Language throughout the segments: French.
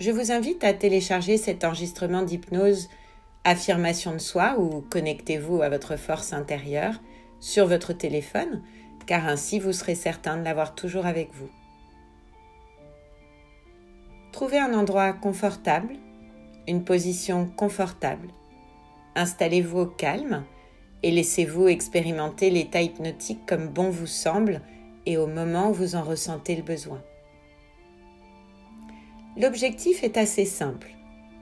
Je vous invite à télécharger cet enregistrement d'hypnose Affirmation de soi ou connectez-vous à votre force intérieure sur votre téléphone, car ainsi vous serez certain de l'avoir toujours avec vous. Trouvez un endroit confortable, une position confortable. Installez-vous au calme et laissez-vous expérimenter l'état hypnotique comme bon vous semble et au moment où vous en ressentez le besoin. L'objectif est assez simple,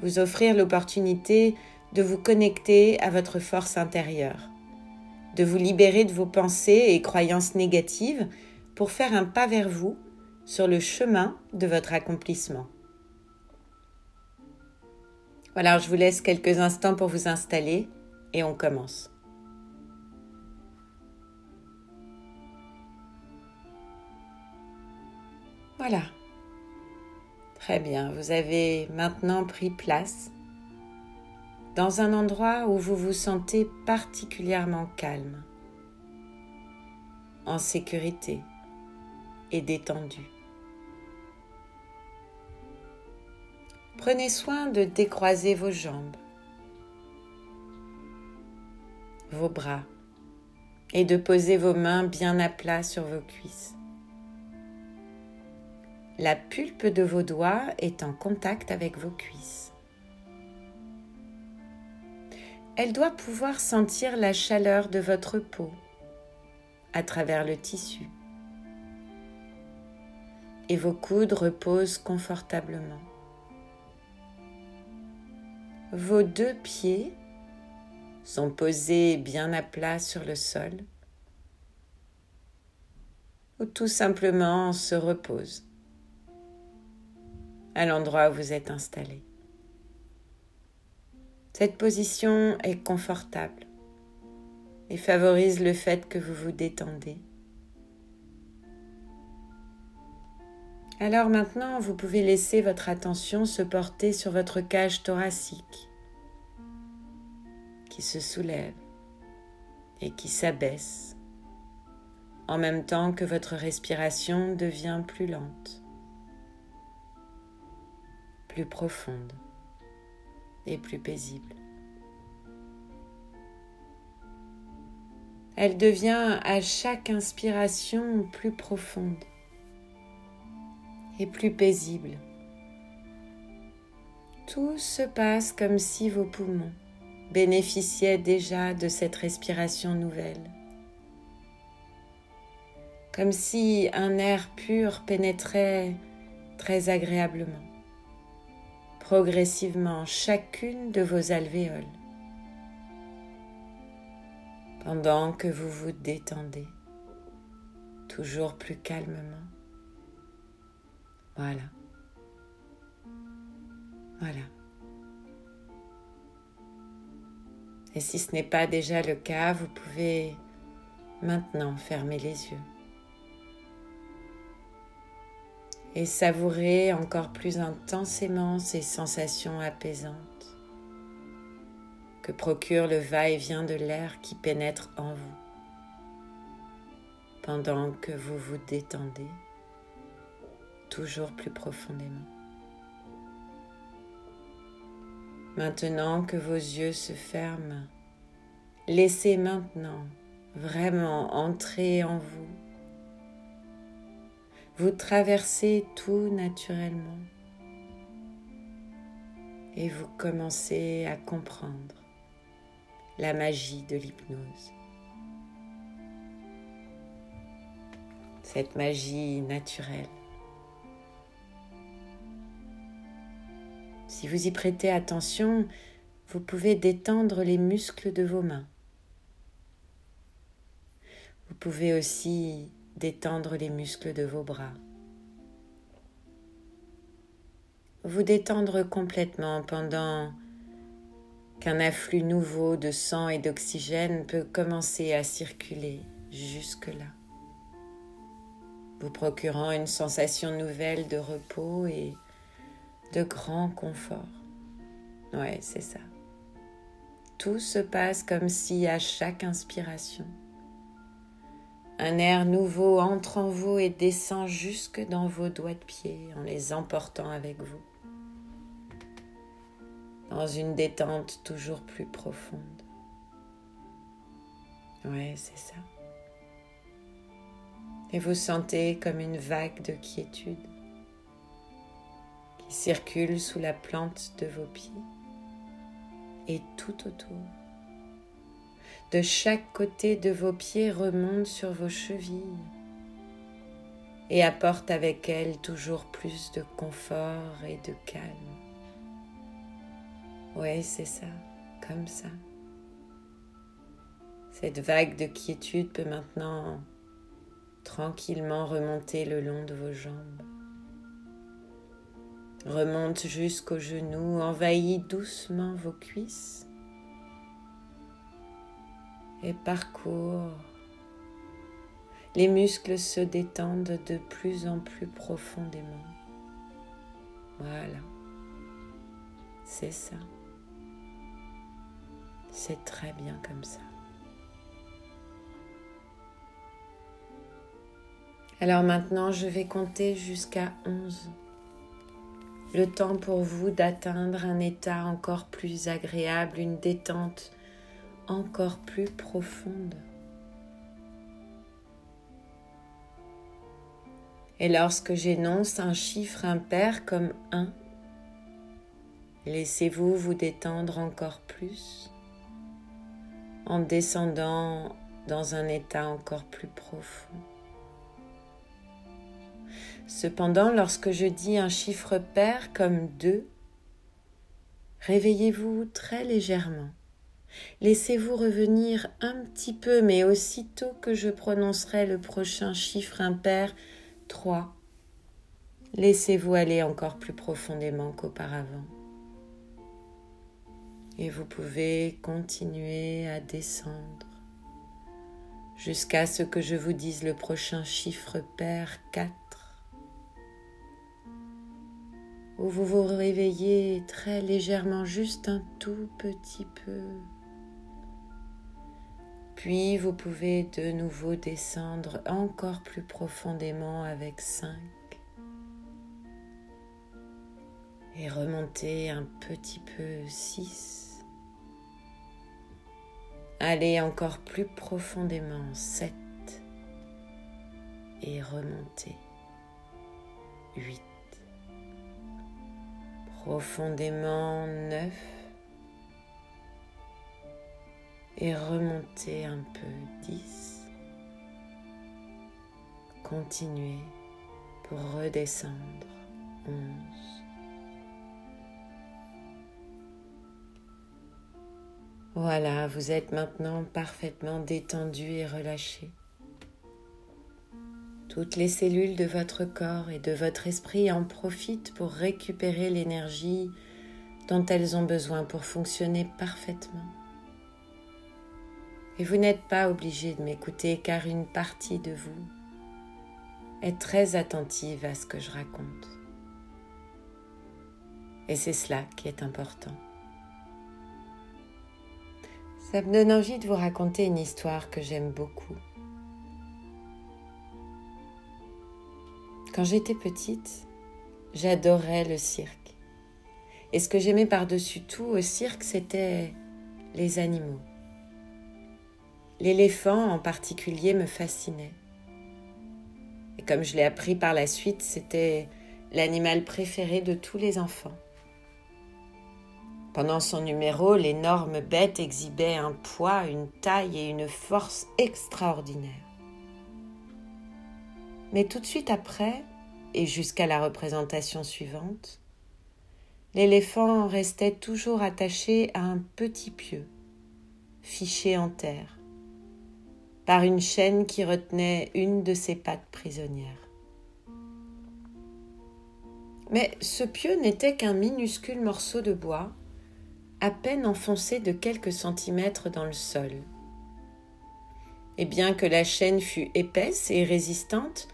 vous offrir l'opportunité de vous connecter à votre force intérieure, de vous libérer de vos pensées et croyances négatives pour faire un pas vers vous sur le chemin de votre accomplissement. Voilà, je vous laisse quelques instants pour vous installer et on commence. Voilà, Très bien, vous avez maintenant pris place dans un endroit où vous vous sentez particulièrement calme, en sécurité et détendu. Prenez soin de décroiser vos jambes, vos bras et de poser vos mains bien à plat sur vos cuisses. La pulpe de vos doigts est en contact avec vos cuisses. Elle doit pouvoir sentir la chaleur de votre peau à travers le tissu. Et vos coudes reposent confortablement. Vos deux pieds sont posés bien à plat sur le sol ou tout simplement se reposent à l'endroit où vous êtes installé. Cette position est confortable et favorise le fait que vous vous détendez. Alors maintenant, vous pouvez laisser votre attention se porter sur votre cage thoracique qui se soulève et qui s'abaisse en même temps que votre respiration devient plus lente plus profonde et plus paisible. Elle devient à chaque inspiration plus profonde et plus paisible. Tout se passe comme si vos poumons bénéficiaient déjà de cette respiration nouvelle. Comme si un air pur pénétrait très agréablement progressivement chacune de vos alvéoles pendant que vous vous détendez toujours plus calmement. Voilà. Voilà. Et si ce n'est pas déjà le cas, vous pouvez maintenant fermer les yeux. Et savourer encore plus intensément ces sensations apaisantes que procure le va-et-vient de l'air qui pénètre en vous pendant que vous vous détendez toujours plus profondément. Maintenant que vos yeux se ferment, laissez maintenant vraiment entrer en vous vous traversez tout naturellement et vous commencez à comprendre la magie de l'hypnose. Cette magie naturelle. Si vous y prêtez attention, vous pouvez détendre les muscles de vos mains. Vous pouvez aussi détendre les muscles de vos bras. Vous détendre complètement pendant qu'un afflux nouveau de sang et d'oxygène peut commencer à circuler jusque-là, vous procurant une sensation nouvelle de repos et de grand confort. Ouais, c'est ça. Tout se passe comme si à chaque inspiration, un air nouveau entre en vous et descend jusque dans vos doigts de pied en les emportant avec vous dans une détente toujours plus profonde. Ouais, c'est ça. Et vous sentez comme une vague de quiétude qui circule sous la plante de vos pieds et tout autour. De chaque côté de vos pieds remonte sur vos chevilles et apporte avec elle toujours plus de confort et de calme. Oui, c'est ça, comme ça. Cette vague de quiétude peut maintenant tranquillement remonter le long de vos jambes. Remonte jusqu'aux genoux, envahit doucement vos cuisses et parcourt. Les muscles se détendent de plus en plus profondément. Voilà, c'est ça. C'est très bien comme ça. Alors maintenant, je vais compter jusqu'à 11. Le temps pour vous d'atteindre un état encore plus agréable, une détente encore plus profonde. Et lorsque j'énonce un chiffre impair comme 1, laissez-vous vous détendre encore plus en descendant dans un état encore plus profond. Cependant, lorsque je dis un chiffre pair comme 2, réveillez-vous très légèrement. Laissez-vous revenir un petit peu, mais aussitôt que je prononcerai le prochain chiffre impair 3, laissez-vous aller encore plus profondément qu'auparavant et vous pouvez continuer à descendre jusqu'à ce que je vous dise le prochain chiffre pair 4 où vous vous réveillez très légèrement juste un tout petit peu. Puis vous pouvez de nouveau descendre encore plus profondément avec 5 et remonter un petit peu 6 Allez encore plus profondément, 7 et remontez, 8. Profondément, 9 et remontez un peu, 10. Continuez pour redescendre, 11. Voilà, vous êtes maintenant parfaitement détendu et relâché. Toutes les cellules de votre corps et de votre esprit en profitent pour récupérer l'énergie dont elles ont besoin pour fonctionner parfaitement. Et vous n'êtes pas obligé de m'écouter car une partie de vous est très attentive à ce que je raconte. Et c'est cela qui est important. Ça me donne envie de vous raconter une histoire que j'aime beaucoup. Quand j'étais petite, j'adorais le cirque. Et ce que j'aimais par-dessus tout au cirque, c'était les animaux. L'éléphant en particulier me fascinait. Et comme je l'ai appris par la suite, c'était l'animal préféré de tous les enfants. Pendant son numéro, l'énorme bête exhibait un poids, une taille et une force extraordinaires. Mais tout de suite après, et jusqu'à la représentation suivante, l'éléphant restait toujours attaché à un petit pieu, fiché en terre, par une chaîne qui retenait une de ses pattes prisonnières. Mais ce pieu n'était qu'un minuscule morceau de bois à peine enfoncée de quelques centimètres dans le sol. Et bien que la chaîne fût épaisse et résistante,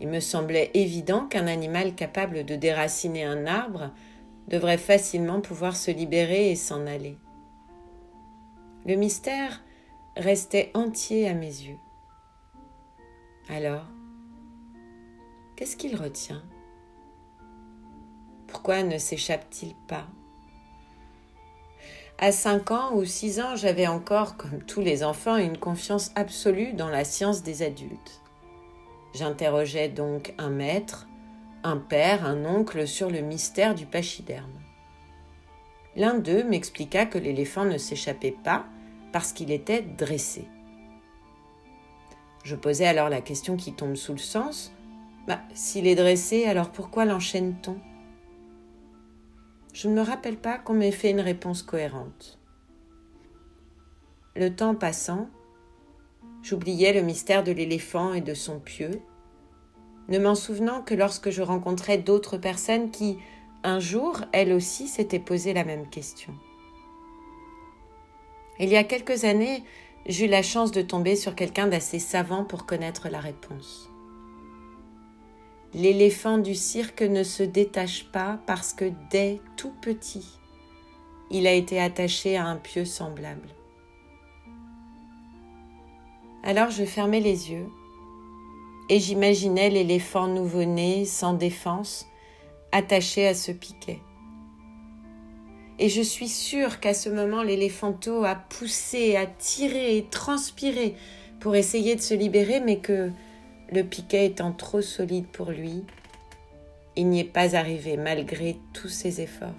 il me semblait évident qu'un animal capable de déraciner un arbre devrait facilement pouvoir se libérer et s'en aller. Le mystère restait entier à mes yeux. Alors, qu'est-ce qu'il retient? Pourquoi ne s'échappe-t-il pas? À cinq ans ou six ans, j'avais encore, comme tous les enfants, une confiance absolue dans la science des adultes. J'interrogeais donc un maître, un père, un oncle sur le mystère du pachyderme. L'un d'eux m'expliqua que l'éléphant ne s'échappait pas parce qu'il était dressé. Je posai alors la question qui tombe sous le sens. Bah, s'il est dressé, alors pourquoi l'enchaîne-t-on? Je ne me rappelle pas qu'on m'ait fait une réponse cohérente. Le temps passant, j'oubliais le mystère de l'éléphant et de son pieu, ne m'en souvenant que lorsque je rencontrais d'autres personnes qui, un jour, elles aussi s'étaient posé la même question. Il y a quelques années, j'eus la chance de tomber sur quelqu'un d'assez savant pour connaître la réponse. L'éléphant du cirque ne se détache pas parce que dès tout petit, il a été attaché à un pieu semblable. Alors je fermais les yeux et j'imaginais l'éléphant nouveau-né sans défense attaché à ce piquet. Et je suis sûre qu'à ce moment, l'éléphanto a poussé, a tiré et transpiré pour essayer de se libérer, mais que, le piquet étant trop solide pour lui, il n'y est pas arrivé malgré tous ses efforts.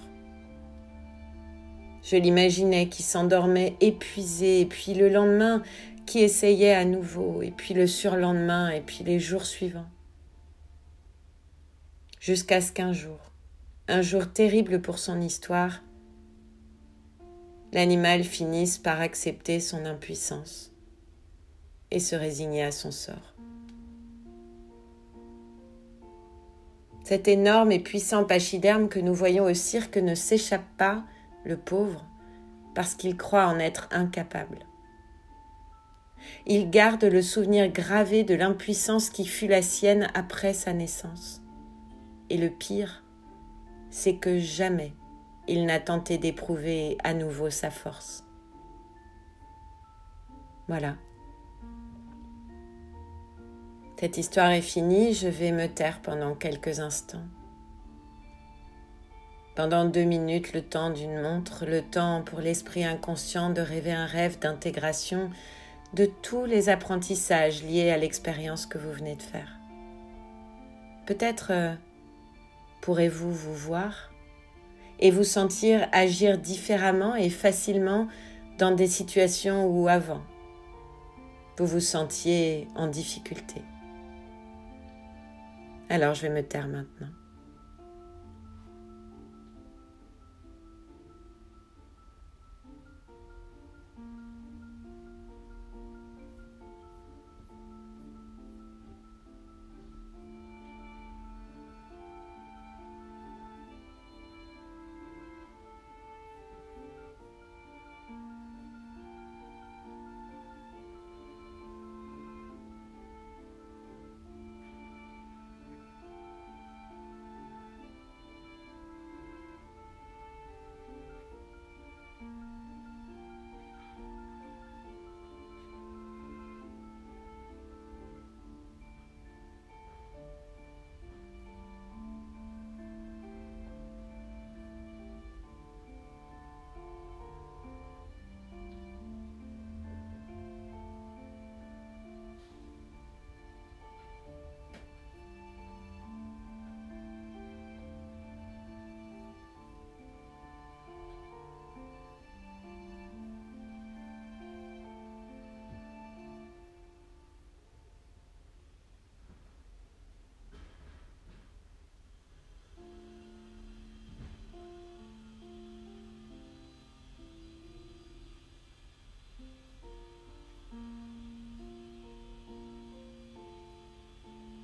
Je l'imaginais qui s'endormait épuisé, et puis le lendemain qui essayait à nouveau, et puis le surlendemain, et puis les jours suivants. Jusqu'à ce qu'un jour, un jour terrible pour son histoire, l'animal finisse par accepter son impuissance et se résigner à son sort. Cet énorme et puissant pachyderme que nous voyons au cirque ne s'échappe pas, le pauvre, parce qu'il croit en être incapable. Il garde le souvenir gravé de l'impuissance qui fut la sienne après sa naissance. Et le pire, c'est que jamais il n'a tenté d'éprouver à nouveau sa force. Voilà. Cette histoire est finie, je vais me taire pendant quelques instants. Pendant deux minutes, le temps d'une montre, le temps pour l'esprit inconscient de rêver un rêve d'intégration de tous les apprentissages liés à l'expérience que vous venez de faire. Peut-être euh, pourrez-vous vous voir? Et vous sentir agir différemment et facilement dans des situations où avant vous vous sentiez en difficulté. Alors je vais me taire maintenant.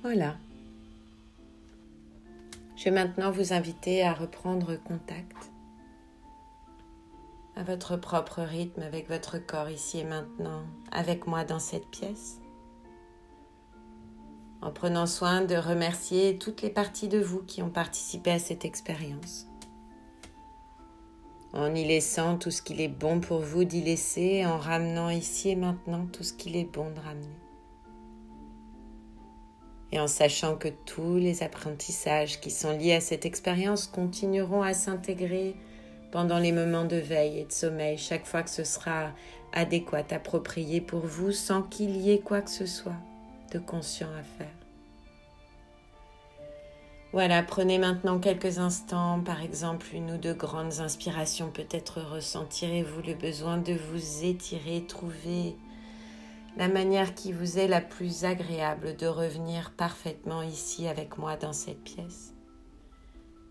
Voilà. Je vais maintenant vous inviter à reprendre contact à votre propre rythme avec votre corps ici et maintenant, avec moi dans cette pièce. En prenant soin de remercier toutes les parties de vous qui ont participé à cette expérience. En y laissant tout ce qu'il est bon pour vous d'y laisser, en ramenant ici et maintenant tout ce qu'il est bon de ramener. Et en sachant que tous les apprentissages qui sont liés à cette expérience continueront à s'intégrer pendant les moments de veille et de sommeil, chaque fois que ce sera adéquat, approprié pour vous, sans qu'il y ait quoi que ce soit de conscient à faire. Voilà, prenez maintenant quelques instants, par exemple une ou deux grandes inspirations, peut-être ressentirez-vous le besoin de vous étirer, trouver la manière qui vous est la plus agréable de revenir parfaitement ici avec moi dans cette pièce.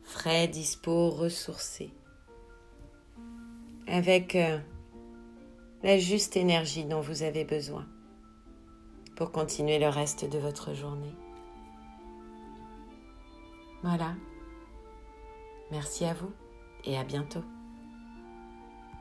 Frais, dispo, ressourcé avec euh, la juste énergie dont vous avez besoin pour continuer le reste de votre journée. Voilà. Merci à vous et à bientôt.